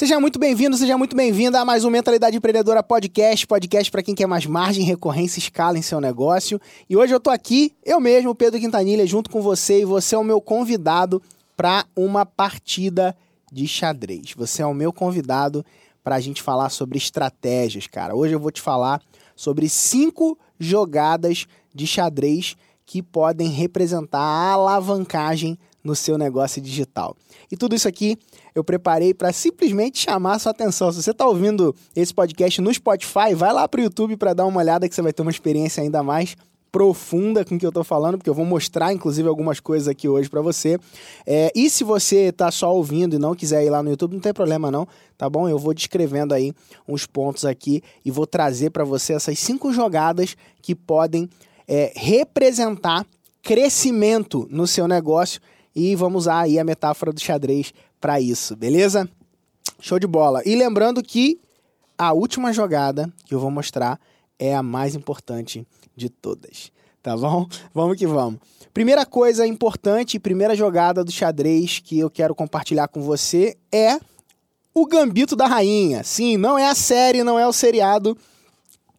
Seja muito bem-vindo, seja muito bem-vinda a mais um Mentalidade Empreendedora Podcast, podcast para quem quer mais margem, recorrência escala em seu negócio. E hoje eu tô aqui, eu mesmo, Pedro Quintanilha, junto com você e você é o meu convidado para uma partida de xadrez. Você é o meu convidado para a gente falar sobre estratégias, cara. Hoje eu vou te falar sobre cinco jogadas de xadrez que podem representar a alavancagem no seu negócio digital. E tudo isso aqui eu preparei para simplesmente chamar a sua atenção. Se você está ouvindo esse podcast no Spotify, vai lá para o YouTube para dar uma olhada que você vai ter uma experiência ainda mais profunda com o que eu estou falando, porque eu vou mostrar, inclusive, algumas coisas aqui hoje para você. É, e se você está só ouvindo e não quiser ir lá no YouTube, não tem problema não, tá bom? Eu vou descrevendo aí uns pontos aqui e vou trazer para você essas cinco jogadas que podem é, representar crescimento no seu negócio e vamos usar aí a metáfora do xadrez para isso, beleza? Show de bola. E lembrando que a última jogada que eu vou mostrar é a mais importante de todas, tá bom? Vamos que vamos. Primeira coisa importante, primeira jogada do xadrez que eu quero compartilhar com você é o Gambito da Rainha. Sim, não é a série, não é o seriado.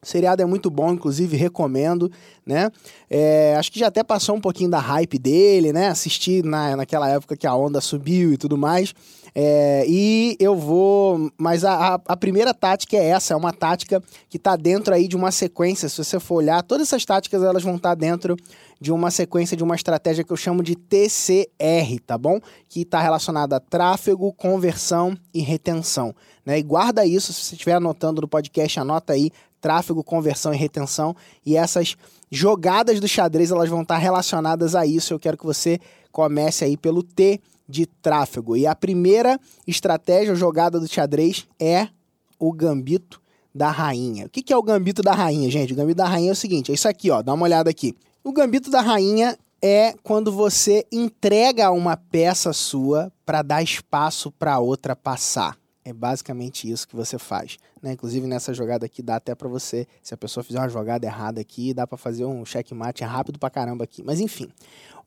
O seriado é muito bom, inclusive recomendo, né? É, acho que já até passou um pouquinho da hype dele, né? Assisti na, naquela época que a onda subiu e tudo mais. É, e eu vou. Mas a, a, a, primeira tática é essa, é uma tática que está dentro aí de uma sequência. Se você for olhar, todas essas táticas elas vão estar tá dentro de uma sequência de uma estratégia que eu chamo de TCR, tá bom? Que está relacionada a tráfego, conversão e retenção. Né? E guarda isso, se você estiver anotando no podcast, anota aí tráfego, conversão e retenção. E essas jogadas do xadrez elas vão estar relacionadas a isso. Eu quero que você comece aí pelo T de tráfego. E a primeira estratégia, jogada do xadrez, é o gambito da rainha. O que é o gambito da rainha, gente? O gambito da rainha é o seguinte: é isso aqui, ó. Dá uma olhada aqui. O gambito da rainha é quando você entrega uma peça sua para dar espaço para outra passar. É basicamente isso que você faz. Né? Inclusive nessa jogada aqui dá até para você, se a pessoa fizer uma jogada errada aqui, dá para fazer um checkmate rápido pra caramba aqui. Mas enfim,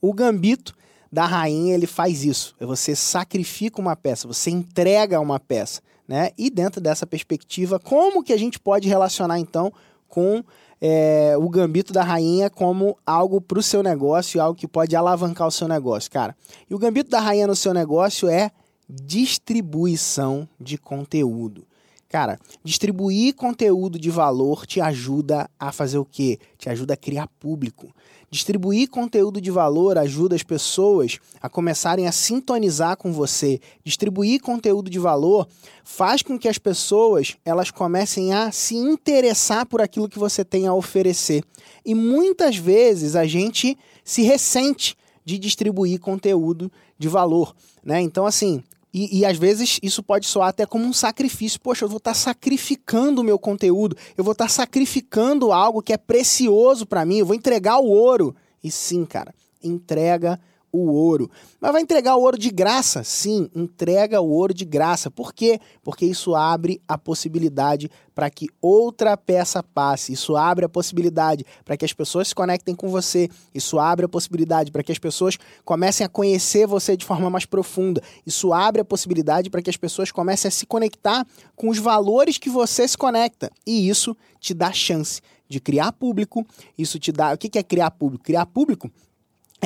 o gambito da rainha, ele faz isso. Você sacrifica uma peça, você entrega uma peça, né? E dentro dessa perspectiva, como que a gente pode relacionar então com é, o gambito da rainha como algo para o seu negócio, algo que pode alavancar o seu negócio, cara? E o gambito da rainha no seu negócio é distribuição de conteúdo. Cara, distribuir conteúdo de valor te ajuda a fazer o quê? Te ajuda a criar público. Distribuir conteúdo de valor ajuda as pessoas a começarem a sintonizar com você. Distribuir conteúdo de valor faz com que as pessoas elas comecem a se interessar por aquilo que você tem a oferecer. E muitas vezes a gente se ressente de distribuir conteúdo de valor, né? Então assim, e, e, às vezes isso pode soar até como um sacrifício. Poxa, eu vou estar tá sacrificando o meu conteúdo, eu vou estar tá sacrificando algo que é precioso para mim, eu vou entregar o ouro. E sim, cara, entrega o ouro. Mas vai entregar o ouro de graça? Sim, entrega o ouro de graça. Por quê? Porque isso abre a possibilidade para que outra peça passe. Isso abre a possibilidade para que as pessoas se conectem com você. Isso abre a possibilidade para que as pessoas comecem a conhecer você de forma mais profunda. Isso abre a possibilidade para que as pessoas comecem a se conectar com os valores que você se conecta. E isso te dá chance de criar público. Isso te dá. O que é criar público? Criar público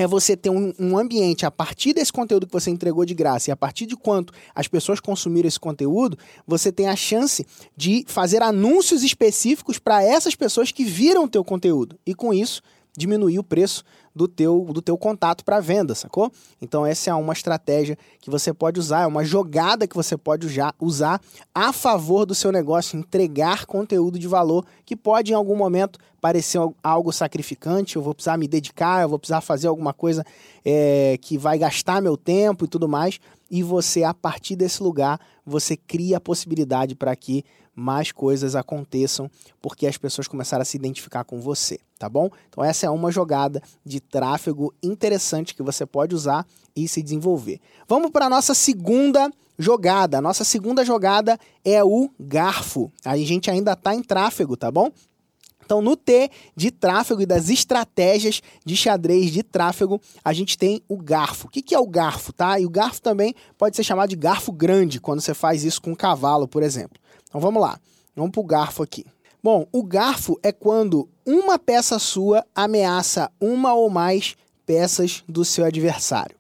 é você ter um, um, ambiente a partir desse conteúdo que você entregou de graça e a partir de quanto as pessoas consumiram esse conteúdo, você tem a chance de fazer anúncios específicos para essas pessoas que viram o teu conteúdo. E com isso, diminuir o preço do teu, do teu contato para venda, sacou? Então essa é uma estratégia que você pode usar, é uma jogada que você pode usar a favor do seu negócio, entregar conteúdo de valor que pode em algum momento parecer algo sacrificante, eu vou precisar me dedicar, eu vou precisar fazer alguma coisa é, que vai gastar meu tempo e tudo mais, e você, a partir desse lugar, você cria a possibilidade para que mais coisas aconteçam, porque as pessoas começaram a se identificar com você, tá bom? Então essa é uma jogada de tráfego interessante que você pode usar e se desenvolver. Vamos para a nossa segunda jogada. A nossa segunda jogada é o garfo. A gente ainda está em tráfego, tá bom? Então, no T de tráfego e das estratégias de xadrez de tráfego, a gente tem o garfo. O que, é o garfo, tá? E o garfo também pode ser chamado de garfo grande, quando você faz isso com um cavalo, por exemplo. Então, vamos lá. Vamos para o garfo aqui. Bom, o garfo é quando uma peça sua ameaça uma ou mais peças do seu adversário.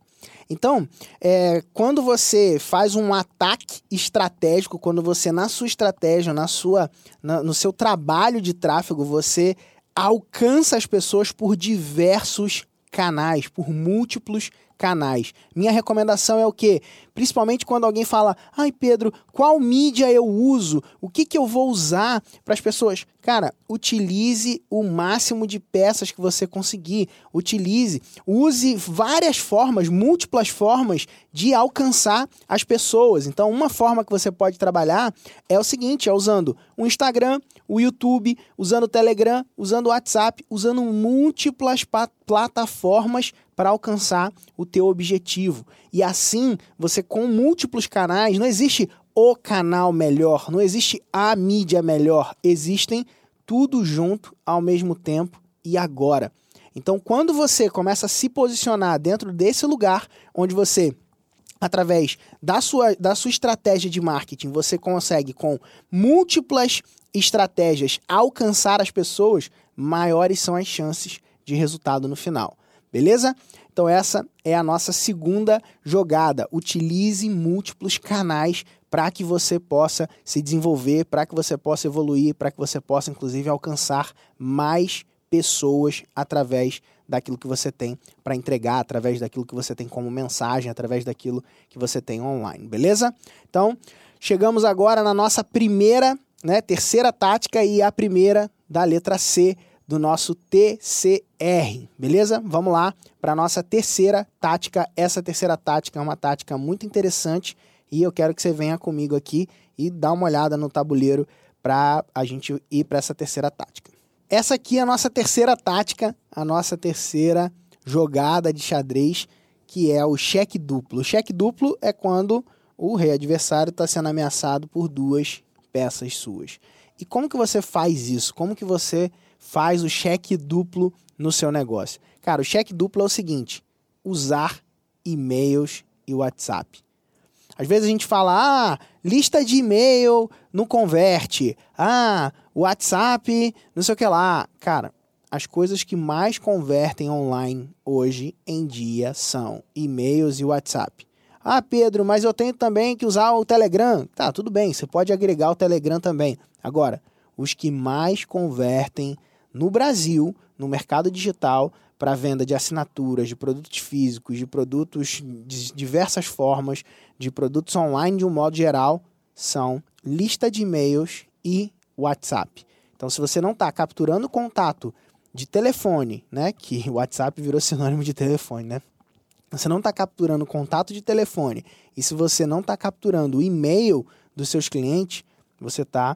Então, é, quando você faz um ataque estratégico, quando você na sua estratégia, na sua, na, no seu trabalho de tráfego, você alcança as pessoas por diversos canais, por múltiplos canais. Minha recomendação é o quê? Principalmente quando alguém fala: "Ai, Pedro, qual mídia eu uso? O que que eu vou usar para as pessoas?" Cara, utilize o máximo de peças que você conseguir. Utilize, use várias formas, múltiplas formas de alcançar as pessoas. Então, uma forma que você pode trabalhar é o seguinte, é usando o Instagram, o YouTube, usando o Telegram, usando o WhatsApp, usando múltiplas plataformas para alcançar o teu objetivo. E assim, você com múltiplos canais, não existe o canal melhor, não existe a mídia melhor, existem tudo junto ao mesmo tempo e agora. Então, quando você começa a se posicionar dentro desse lugar onde você através da sua, da sua estratégia de marketing, você consegue com múltiplas estratégias alcançar as pessoas, maiores são as chances de resultado no final. Beleza? Então essa é a nossa segunda jogada. Utilize múltiplos canais para que você possa se desenvolver, para que você possa evoluir, para que você possa inclusive alcançar mais pessoas através daquilo que você tem para entregar, através daquilo que você tem como mensagem, através daquilo que você tem online, beleza? Então, chegamos agora na nossa primeira, né, terceira tática e a primeira da letra C do nosso TCR, beleza? Vamos lá para a nossa terceira tática. Essa terceira tática é uma tática muito interessante e eu quero que você venha comigo aqui e dá uma olhada no tabuleiro para a gente ir para essa terceira tática. Essa aqui é a nossa terceira tática, a nossa terceira jogada de xadrez, que é o cheque duplo. O cheque duplo é quando o rei adversário está sendo ameaçado por duas peças suas. E como que você faz isso? Como que você faz o cheque duplo no seu negócio? Cara, o cheque duplo é o seguinte: usar e-mails e WhatsApp. Às vezes a gente fala, ah, lista de e-mail não converte. Ah, WhatsApp, não sei o que lá. Cara, as coisas que mais convertem online hoje em dia são e-mails e WhatsApp. Ah, Pedro, mas eu tenho também que usar o Telegram. Tá, tudo bem, você pode agregar o Telegram também. Agora, os que mais convertem no Brasil, no mercado digital, para venda de assinaturas, de produtos físicos, de produtos de diversas formas, de produtos online de um modo geral, são lista de e-mails e WhatsApp. Então, se você não está capturando contato de telefone, né, que o WhatsApp virou sinônimo de telefone, né? Você não está capturando contato de telefone e se você não está capturando o e-mail dos seus clientes, você está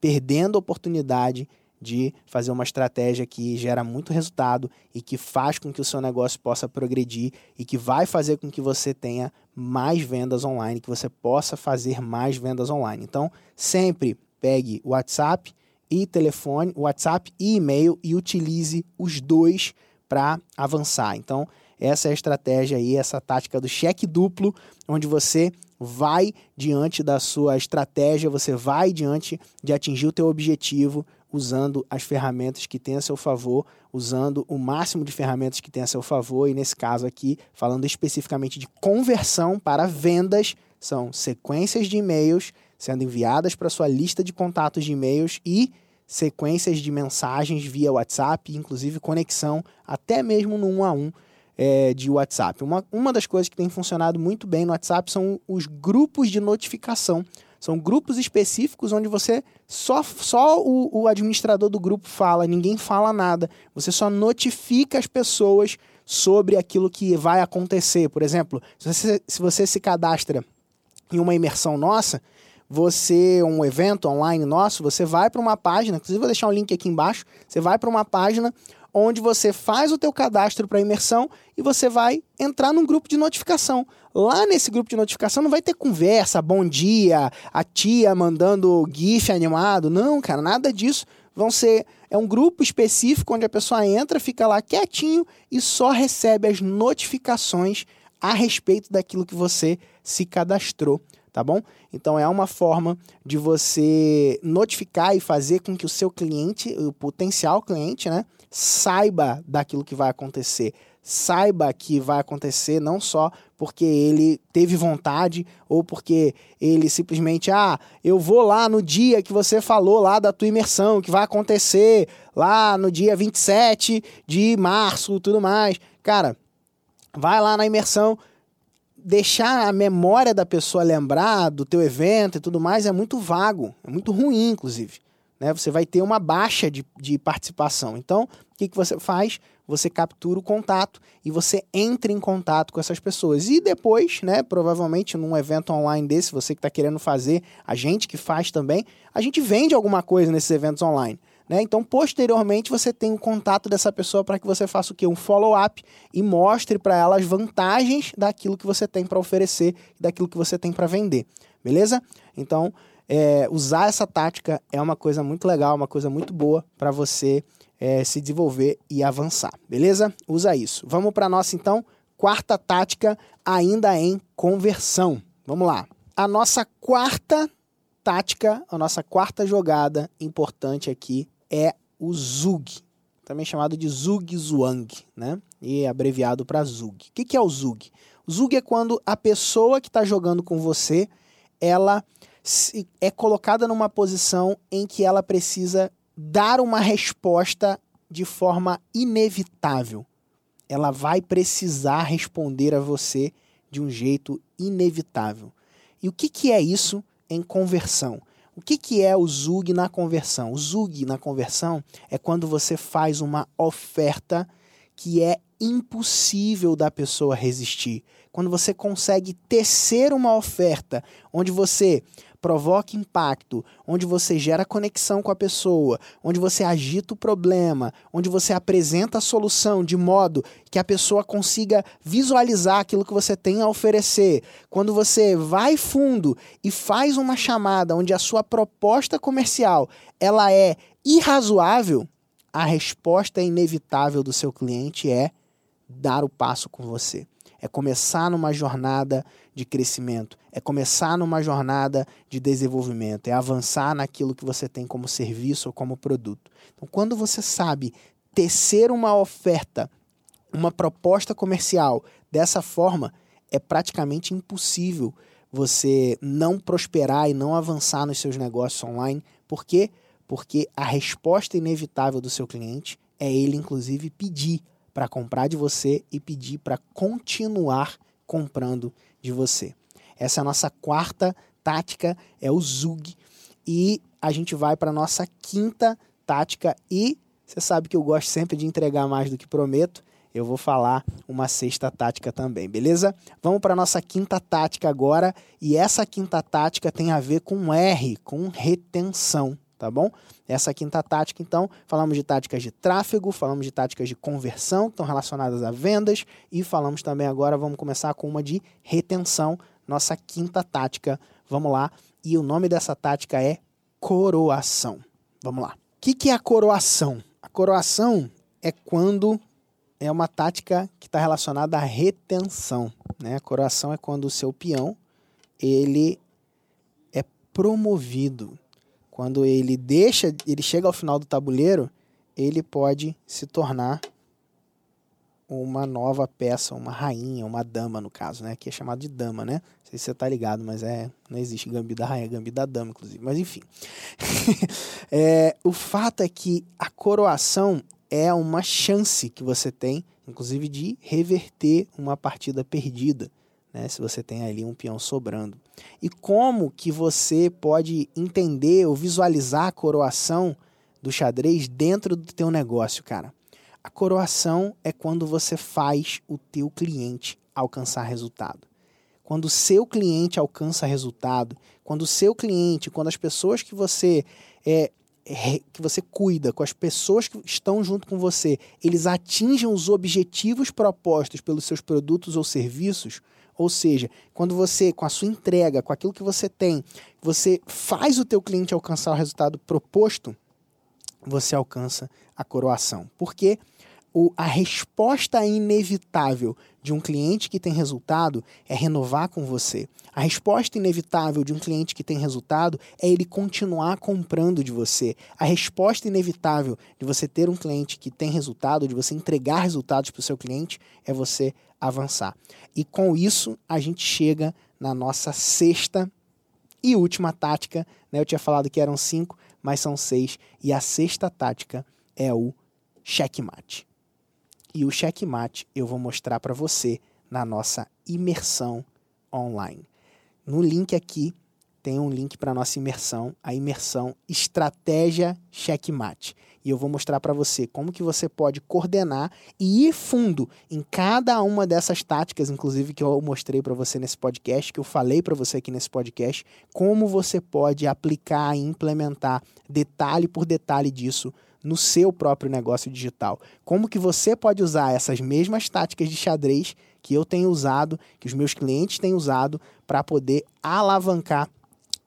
perdendo a oportunidade de fazer uma estratégia que gera muito resultado e que faz com que o seu negócio possa progredir e que vai fazer com que você tenha mais vendas online, que você possa fazer mais vendas online. Então, sempre pegue o WhatsApp e telefone, WhatsApp e e-mail e utilize os dois para avançar. Então, essa é a estratégia aí, essa tática do cheque duplo, onde você vai diante da sua estratégia, você vai diante de atingir o teu objetivo usando as ferramentas que tem a seu favor, usando o máximo de ferramentas que tem a seu favor, e nesse caso aqui, falando especificamente de conversão para vendas, são sequências de e-mails sendo enviadas para sua lista de contatos de e-mails e sequências de mensagens via WhatsApp, inclusive conexão até mesmo no 1 a 1 é, de WhatsApp. Uma, uma das coisas que tem funcionado muito bem no WhatsApp são os grupos de notificação. São grupos específicos onde você só, só o, o administrador do grupo fala, ninguém fala nada. Você só notifica as pessoas sobre aquilo que vai acontecer. Por exemplo, se você, se você se cadastra em uma imersão nossa, você, um evento online nosso, você vai para uma página, inclusive vou deixar um link aqui embaixo, você vai para uma página onde você faz o teu cadastro para imersão e você vai entrar num grupo de notificação. Lá nesse grupo de notificação não vai ter conversa, bom dia, a tia mandando gif animado, não, cara, nada disso. vão ser é um grupo específico onde a pessoa entra, fica lá quietinho e só recebe as notificações a respeito daquilo que você se cadastrou, tá bom? Então é uma forma de você notificar e fazer com que o seu cliente, o potencial cliente, né, saiba daquilo que vai acontecer, saiba que vai acontecer não só porque ele teve vontade ou porque ele simplesmente, ah, eu vou lá no dia que você falou lá da tua imersão, que vai acontecer lá no dia 27 de março, tudo mais. Cara, vai lá na imersão, deixar a memória da pessoa lembrar do teu evento e tudo mais é muito vago, é muito ruim, inclusive. Né? Você vai ter uma baixa de, de participação. Então, o que, que você faz? você captura o contato e você entra em contato com essas pessoas. E depois, né, provavelmente num evento online desse, você que está querendo fazer, a gente que faz também, a gente vende alguma coisa nesses eventos online. Né? Então, posteriormente, você tem o contato dessa pessoa para que você faça o quê? Um follow-up e mostre para ela as vantagens daquilo que você tem para oferecer, daquilo que você tem para vender. Beleza? Então, é, usar essa tática é uma coisa muito legal, uma coisa muito boa para você é, se desenvolver e avançar, beleza? Usa isso. Vamos para nossa, então, quarta tática, ainda em conversão. Vamos lá. A nossa quarta tática, a nossa quarta jogada importante aqui é o Zug, também chamado de Zug Zhuang, né? E é abreviado para Zug. O que, que é o Zug? O Zug é quando a pessoa que está jogando com você, ela é colocada numa posição em que ela precisa dar uma resposta de forma inevitável. Ela vai precisar responder a você de um jeito inevitável. E o que, que é isso em conversão? O que, que é o Zug na conversão? O Zug na conversão é quando você faz uma oferta que é impossível da pessoa resistir. Quando você consegue tecer uma oferta onde você provoca impacto, onde você gera conexão com a pessoa, onde você agita o problema, onde você apresenta a solução de modo que a pessoa consiga visualizar aquilo que você tem a oferecer. Quando você vai fundo e faz uma chamada onde a sua proposta comercial ela é irrazoável, a resposta inevitável do seu cliente é dar o passo com você é começar numa jornada de crescimento, é começar numa jornada de desenvolvimento, é avançar naquilo que você tem como serviço ou como produto. Então, quando você sabe tecer uma oferta, uma proposta comercial dessa forma, é praticamente impossível você não prosperar e não avançar nos seus negócios online. Por quê? Porque a resposta inevitável do seu cliente é ele, inclusive, pedir para comprar de você e pedir para continuar comprando de você. Essa é a nossa quarta tática, é o Zug. E a gente vai para a nossa quinta tática e você sabe que eu gosto sempre de entregar mais do que prometo. Eu vou falar uma sexta tática também, beleza? Vamos para a nossa quinta tática agora. E essa quinta tática tem a ver com R, com retenção tá bom? Essa quinta tática, então, falamos de táticas de tráfego, falamos de táticas de conversão, que estão relacionadas a vendas, e falamos também agora, vamos começar com uma de retenção, nossa quinta tática. Vamos lá. E o nome dessa tática é coroação. Vamos lá. O que, que é a coroação? A coroação é quando é uma tática que está relacionada à retenção. Né? A coroação é quando o seu peão ele é promovido quando ele deixa, ele chega ao final do tabuleiro, ele pode se tornar uma nova peça, uma rainha, uma dama no caso, né? Que é chamado de dama, né? Não sei se você tá ligado, mas é não existe Gambi da rainha, Gambi da dama, inclusive. Mas enfim, é, o fato é que a coroação é uma chance que você tem, inclusive, de reverter uma partida perdida né, se você tem ali um peão sobrando. E como que você pode entender ou visualizar a coroação do xadrez dentro do teu negócio, cara? A coroação é quando você faz o teu cliente alcançar resultado. Quando o seu cliente alcança resultado, quando o seu cliente, quando as pessoas que você é, que você cuida, com as pessoas que estão junto com você, eles atingem os objetivos propostos pelos seus produtos ou serviços, ou seja, quando você, com a sua entrega, com aquilo que você tem, você faz o teu cliente alcançar o resultado proposto, você alcança a coroação. Porque o, a resposta inevitável de um cliente que tem resultado é renovar com você. A resposta inevitável de um cliente que tem resultado é ele continuar comprando de você. A resposta inevitável de você ter um cliente que tem resultado, de você entregar resultados para o seu cliente, é você avançar. E com isso, a gente chega na nossa sexta e última tática. Né? Eu tinha falado que eram cinco, mas são seis. E a sexta tática é o checkmate. E o checkmate eu vou mostrar para você na nossa imersão online. No link aqui tem um link para nossa imersão, a imersão Estratégia Checkmate. E eu vou mostrar para você como que você pode coordenar e ir fundo em cada uma dessas táticas, inclusive que eu mostrei para você nesse podcast, que eu falei para você aqui nesse podcast, como você pode aplicar e implementar detalhe por detalhe disso no seu próprio negócio digital. Como que você pode usar essas mesmas táticas de xadrez que eu tenho usado, que os meus clientes têm usado para poder alavancar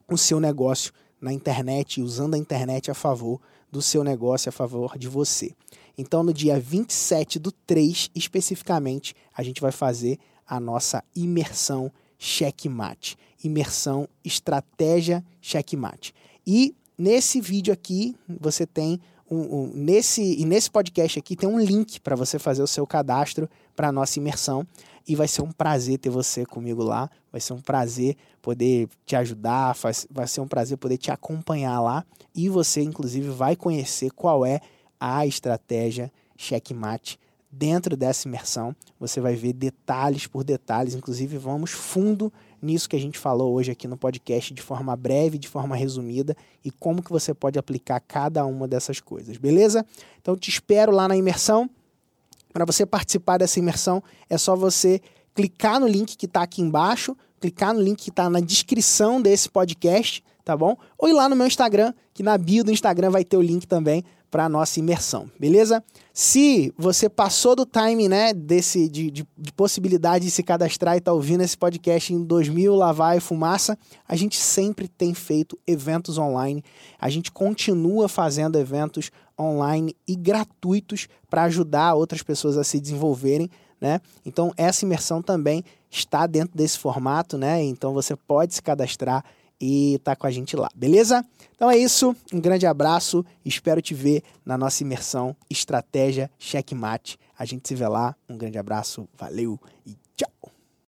o seu negócio na internet, usando a internet a favor do seu negócio, a favor de você. Então, no dia 27 do 3, especificamente, a gente vai fazer a nossa imersão checkmate. Imersão estratégia checkmate. E nesse vídeo aqui, você tem um, um, nesse, e nesse podcast aqui tem um link para você fazer o seu cadastro para a nossa imersão. E vai ser um prazer ter você comigo lá. Vai ser um prazer poder te ajudar, vai ser um prazer poder te acompanhar lá. E você, inclusive, vai conhecer qual é a estratégia checkmate dentro dessa imersão. Você vai ver detalhes por detalhes, inclusive vamos fundo nisso que a gente falou hoje aqui no podcast de forma breve, de forma resumida e como que você pode aplicar cada uma dessas coisas, beleza? Então te espero lá na imersão. Para você participar dessa imersão, é só você clicar no link que está aqui embaixo, clicar no link que está na descrição desse podcast, tá bom? Ou ir lá no meu Instagram, que na bio do Instagram vai ter o link também para a nossa imersão, beleza? Se você passou do time, né, desse, de, de, de possibilidade de se cadastrar e tá ouvindo esse podcast em 2000, lá vai fumaça, a gente sempre tem feito eventos online, a gente continua fazendo eventos online e gratuitos para ajudar outras pessoas a se desenvolverem, né? Então essa imersão também está dentro desse formato, né? Então você pode se cadastrar e tá com a gente lá, beleza? Então é isso, um grande abraço, espero te ver na nossa imersão Estratégia Checkmate. A gente se vê lá, um grande abraço, valeu e